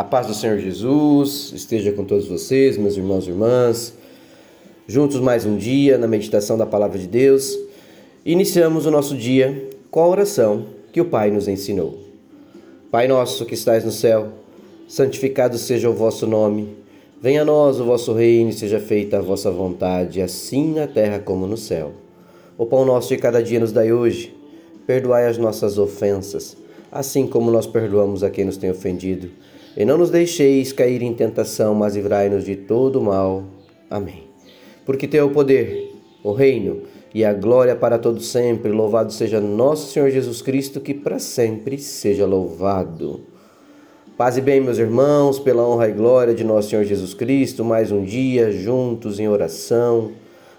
A paz do Senhor Jesus esteja com todos vocês, meus irmãos e irmãs. Juntos mais um dia na meditação da palavra de Deus. Iniciamos o nosso dia com a oração que o Pai nos ensinou. Pai nosso que estais no céu, santificado seja o vosso nome. Venha a nós o vosso reino e seja feita a vossa vontade, assim na terra como no céu. O pão nosso de cada dia nos dai hoje. Perdoai as nossas ofensas, assim como nós perdoamos a quem nos tem ofendido e não nos deixeis cair em tentação, mas livrai-nos de todo mal. Amém. Porque teu o poder, o reino e a glória para todos sempre. Louvado seja nosso Senhor Jesus Cristo, que para sempre seja louvado. Paz e bem, meus irmãos, pela honra e glória de nosso Senhor Jesus Cristo, mais um dia juntos em oração,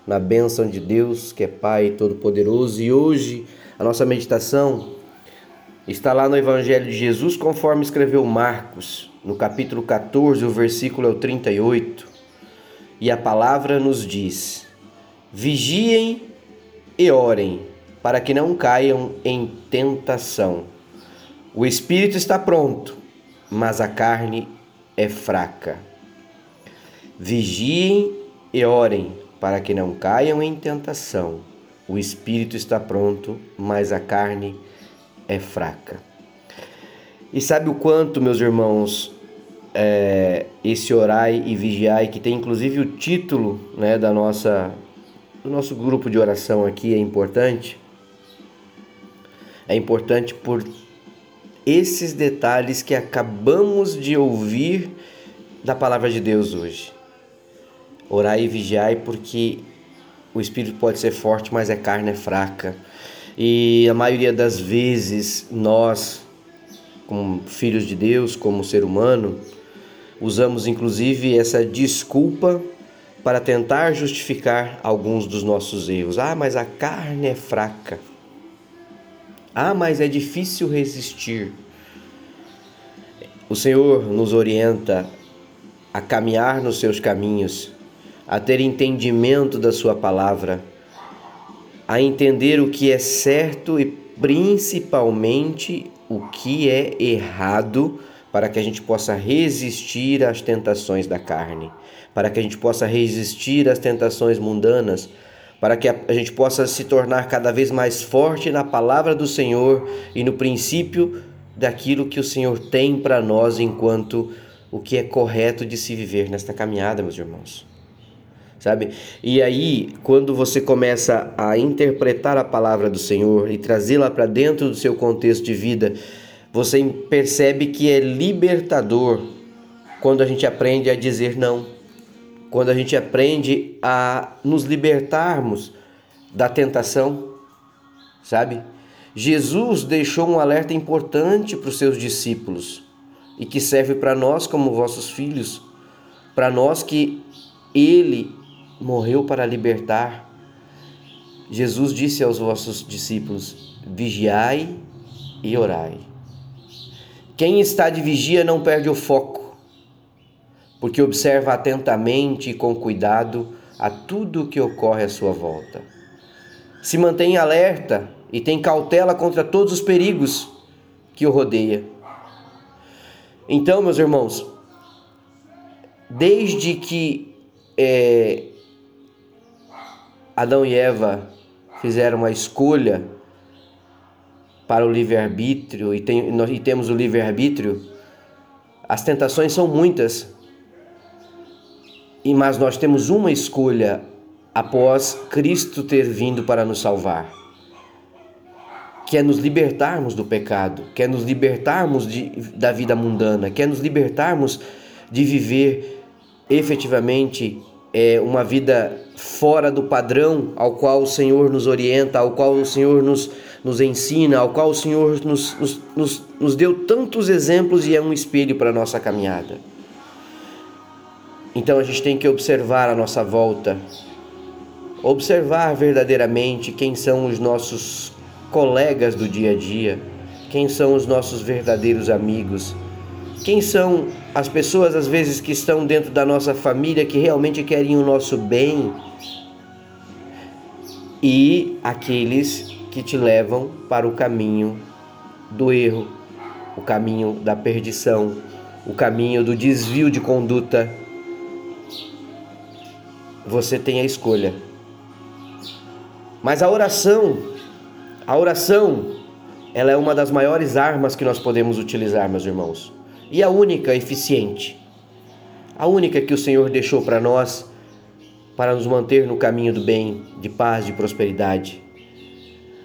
na bênção de Deus, que é Pai Todo-Poderoso. E hoje a nossa meditação está lá no Evangelho de Jesus, conforme escreveu Marcos, no capítulo 14, o versículo é o 38. E a palavra nos diz: Vigiem e orem, para que não caiam em tentação. O espírito está pronto, mas a carne é fraca. Vigiem e orem, para que não caiam em tentação. O espírito está pronto, mas a carne é é fraca. E sabe o quanto, meus irmãos, é, esse orai e vigiai, que tem inclusive o título né, da nossa, do nosso grupo de oração aqui, é importante? É importante por esses detalhes que acabamos de ouvir da palavra de Deus hoje. Orai e vigiai, porque o espírito pode ser forte, mas a carne é fraca. E a maioria das vezes nós, como filhos de Deus, como ser humano, usamos inclusive essa desculpa para tentar justificar alguns dos nossos erros. Ah, mas a carne é fraca. Ah, mas é difícil resistir. O Senhor nos orienta a caminhar nos seus caminhos, a ter entendimento da Sua palavra a entender o que é certo e principalmente o que é errado, para que a gente possa resistir às tentações da carne, para que a gente possa resistir às tentações mundanas, para que a gente possa se tornar cada vez mais forte na palavra do Senhor e no princípio daquilo que o Senhor tem para nós enquanto o que é correto de se viver nesta caminhada, meus irmãos sabe? E aí, quando você começa a interpretar a palavra do Senhor e trazê-la para dentro do seu contexto de vida, você percebe que é libertador quando a gente aprende a dizer não, quando a gente aprende a nos libertarmos da tentação, sabe? Jesus deixou um alerta importante para os seus discípulos e que serve para nós como vossos filhos, para nós que ele morreu para libertar. Jesus disse aos vossos discípulos: vigiai e orai. Quem está de vigia não perde o foco, porque observa atentamente e com cuidado a tudo o que ocorre à sua volta. Se mantém alerta e tem cautela contra todos os perigos que o rodeia. Então, meus irmãos, desde que é, Adão e Eva fizeram uma escolha para o livre-arbítrio e, tem, e temos o livre-arbítrio, as tentações são muitas, e mas nós temos uma escolha após Cristo ter vindo para nos salvar, que é nos libertarmos do pecado, que é nos libertarmos de, da vida mundana, que é nos libertarmos de viver efetivamente é, uma vida fora do padrão ao qual o Senhor nos orienta, ao qual o Senhor nos, nos ensina, ao qual o Senhor nos, nos, nos, nos deu tantos exemplos e é um espelho para a nossa caminhada. Então a gente tem que observar a nossa volta, observar verdadeiramente quem são os nossos colegas do dia a dia, quem são os nossos verdadeiros amigos quem são as pessoas, às vezes, que estão dentro da nossa família que realmente querem o nosso bem? E aqueles que te levam para o caminho do erro, o caminho da perdição, o caminho do desvio de conduta, você tem a escolha. Mas a oração, a oração, ela é uma das maiores armas que nós podemos utilizar, meus irmãos, e a única eficiente. A única que o Senhor deixou para nós para nos manter no caminho do bem, de paz, de prosperidade.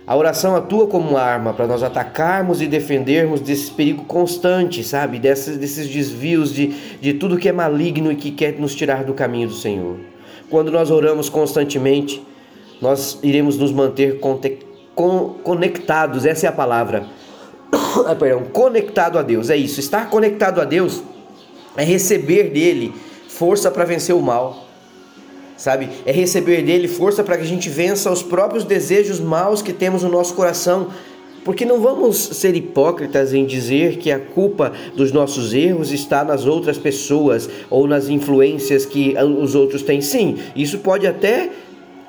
A oração atua como uma arma para nós atacarmos e defendermos desse perigo constante, sabe? Desses, desses desvios de, de tudo que é maligno e que quer nos tirar do caminho do Senhor. Quando nós oramos constantemente, nós iremos nos manter conectados, essa é a palavra. ah, perdão, conectado a Deus, é isso. Estar conectado a Deus é receber dele força para vencer o mal sabe? É receber dele força para que a gente vença os próprios desejos maus que temos no nosso coração. Porque não vamos ser hipócritas em dizer que a culpa dos nossos erros está nas outras pessoas ou nas influências que os outros têm. Sim, isso pode até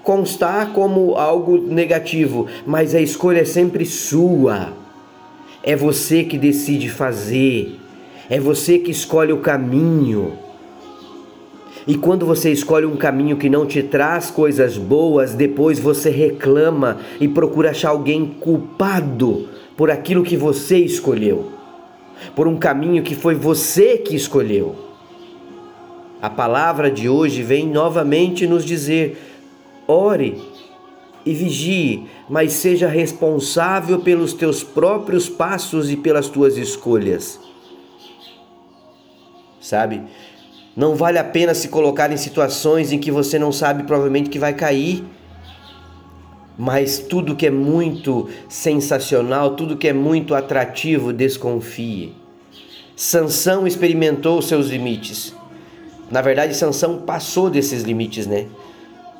constar como algo negativo, mas a escolha é sempre sua. É você que decide fazer, é você que escolhe o caminho. E quando você escolhe um caminho que não te traz coisas boas, depois você reclama e procura achar alguém culpado por aquilo que você escolheu, por um caminho que foi você que escolheu. A palavra de hoje vem novamente nos dizer: ore e vigie, mas seja responsável pelos teus próprios passos e pelas tuas escolhas. Sabe? Não vale a pena se colocar em situações em que você não sabe provavelmente que vai cair. Mas tudo que é muito sensacional, tudo que é muito atrativo, desconfie. Sansão experimentou seus limites. Na verdade, Sansão passou desses limites, né?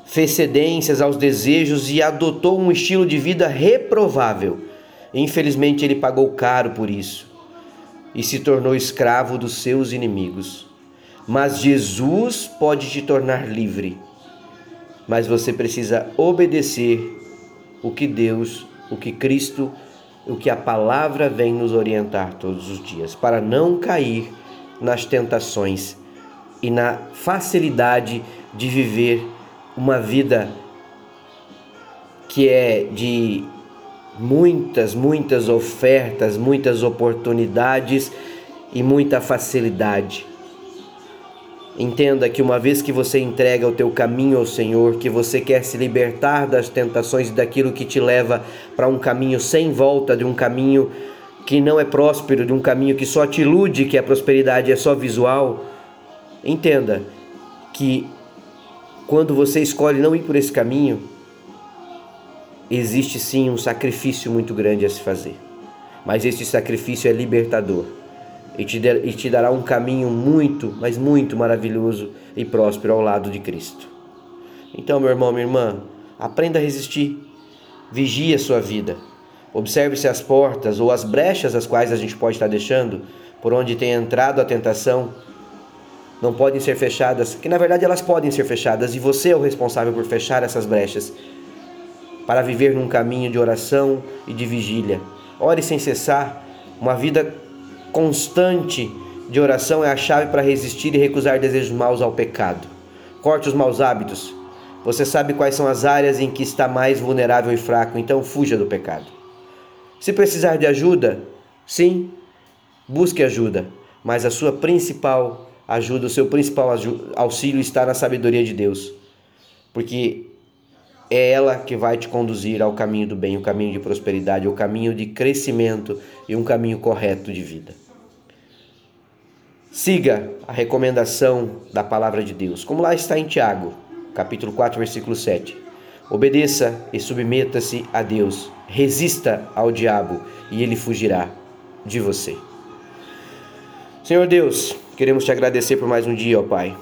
Fez cedências aos desejos e adotou um estilo de vida reprovável. Infelizmente, ele pagou caro por isso e se tornou escravo dos seus inimigos. Mas Jesus pode te tornar livre. Mas você precisa obedecer o que Deus, o que Cristo, o que a palavra vem nos orientar todos os dias, para não cair nas tentações e na facilidade de viver uma vida que é de muitas, muitas ofertas, muitas oportunidades e muita facilidade. Entenda que uma vez que você entrega o teu caminho ao Senhor, que você quer se libertar das tentações e daquilo que te leva para um caminho sem volta, de um caminho que não é próspero, de um caminho que só te ilude, que a prosperidade é só visual. Entenda que quando você escolhe não ir por esse caminho, existe sim um sacrifício muito grande a se fazer. Mas esse sacrifício é libertador e te, der, e te dará um caminho muito, mas muito maravilhoso e próspero ao lado de Cristo. Então, meu irmão, minha irmã, aprenda a resistir, vigie a sua vida, observe se as portas ou as brechas as quais a gente pode estar deixando, por onde tem entrado a tentação, não podem ser fechadas, que na verdade elas podem ser fechadas e você é o responsável por fechar essas brechas, para viver num caminho de oração e de vigília. Ore sem cessar, uma vida constante de oração é a chave para resistir e recusar desejos maus ao pecado. Corte os maus hábitos. Você sabe quais são as áreas em que está mais vulnerável e fraco, então fuja do pecado. Se precisar de ajuda, sim, busque ajuda, mas a sua principal ajuda, o seu principal auxílio está na sabedoria de Deus, porque é ela que vai te conduzir ao caminho do bem, o caminho de prosperidade, o caminho de crescimento e um caminho correto de vida. Siga a recomendação da palavra de Deus, como lá está em Tiago, capítulo 4, versículo 7. Obedeça e submeta-se a Deus. Resista ao diabo e ele fugirá de você. Senhor Deus, queremos te agradecer por mais um dia, ó Pai.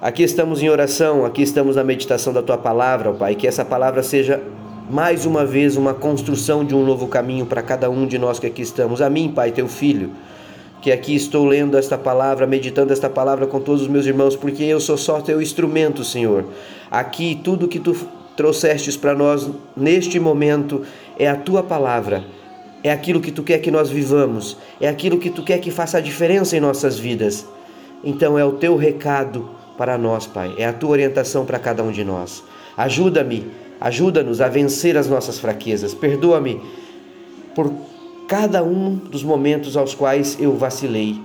Aqui estamos em oração, aqui estamos na meditação da tua palavra, ó Pai. Que essa palavra seja mais uma vez uma construção de um novo caminho para cada um de nós que aqui estamos. A mim, Pai, teu filho, que aqui estou lendo esta palavra, meditando esta palavra com todos os meus irmãos, porque eu sou só teu instrumento, Senhor. Aqui tudo que tu trouxestes para nós neste momento é a tua palavra é aquilo que tu quer que nós vivamos, é aquilo que tu quer que faça a diferença em nossas vidas. Então é o teu recado para nós, Pai, é a tua orientação para cada um de nós. Ajuda-me, ajuda-nos a vencer as nossas fraquezas. Perdoa-me por cada um dos momentos aos quais eu vacilei,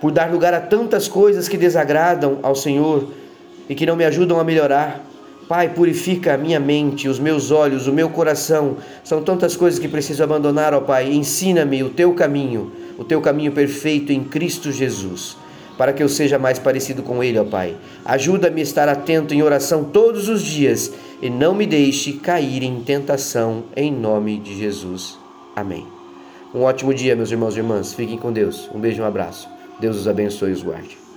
por dar lugar a tantas coisas que desagradam ao Senhor e que não me ajudam a melhorar. Pai, purifica a minha mente, os meus olhos, o meu coração. São tantas coisas que preciso abandonar, ó Pai. Ensina-me o teu caminho, o teu caminho perfeito em Cristo Jesus, para que eu seja mais parecido com Ele, ó Pai. Ajuda-me a estar atento em oração todos os dias e não me deixe cair em tentação, em nome de Jesus. Amém. Um ótimo dia, meus irmãos e irmãs. Fiquem com Deus. Um beijo e um abraço. Deus os abençoe e os guarde.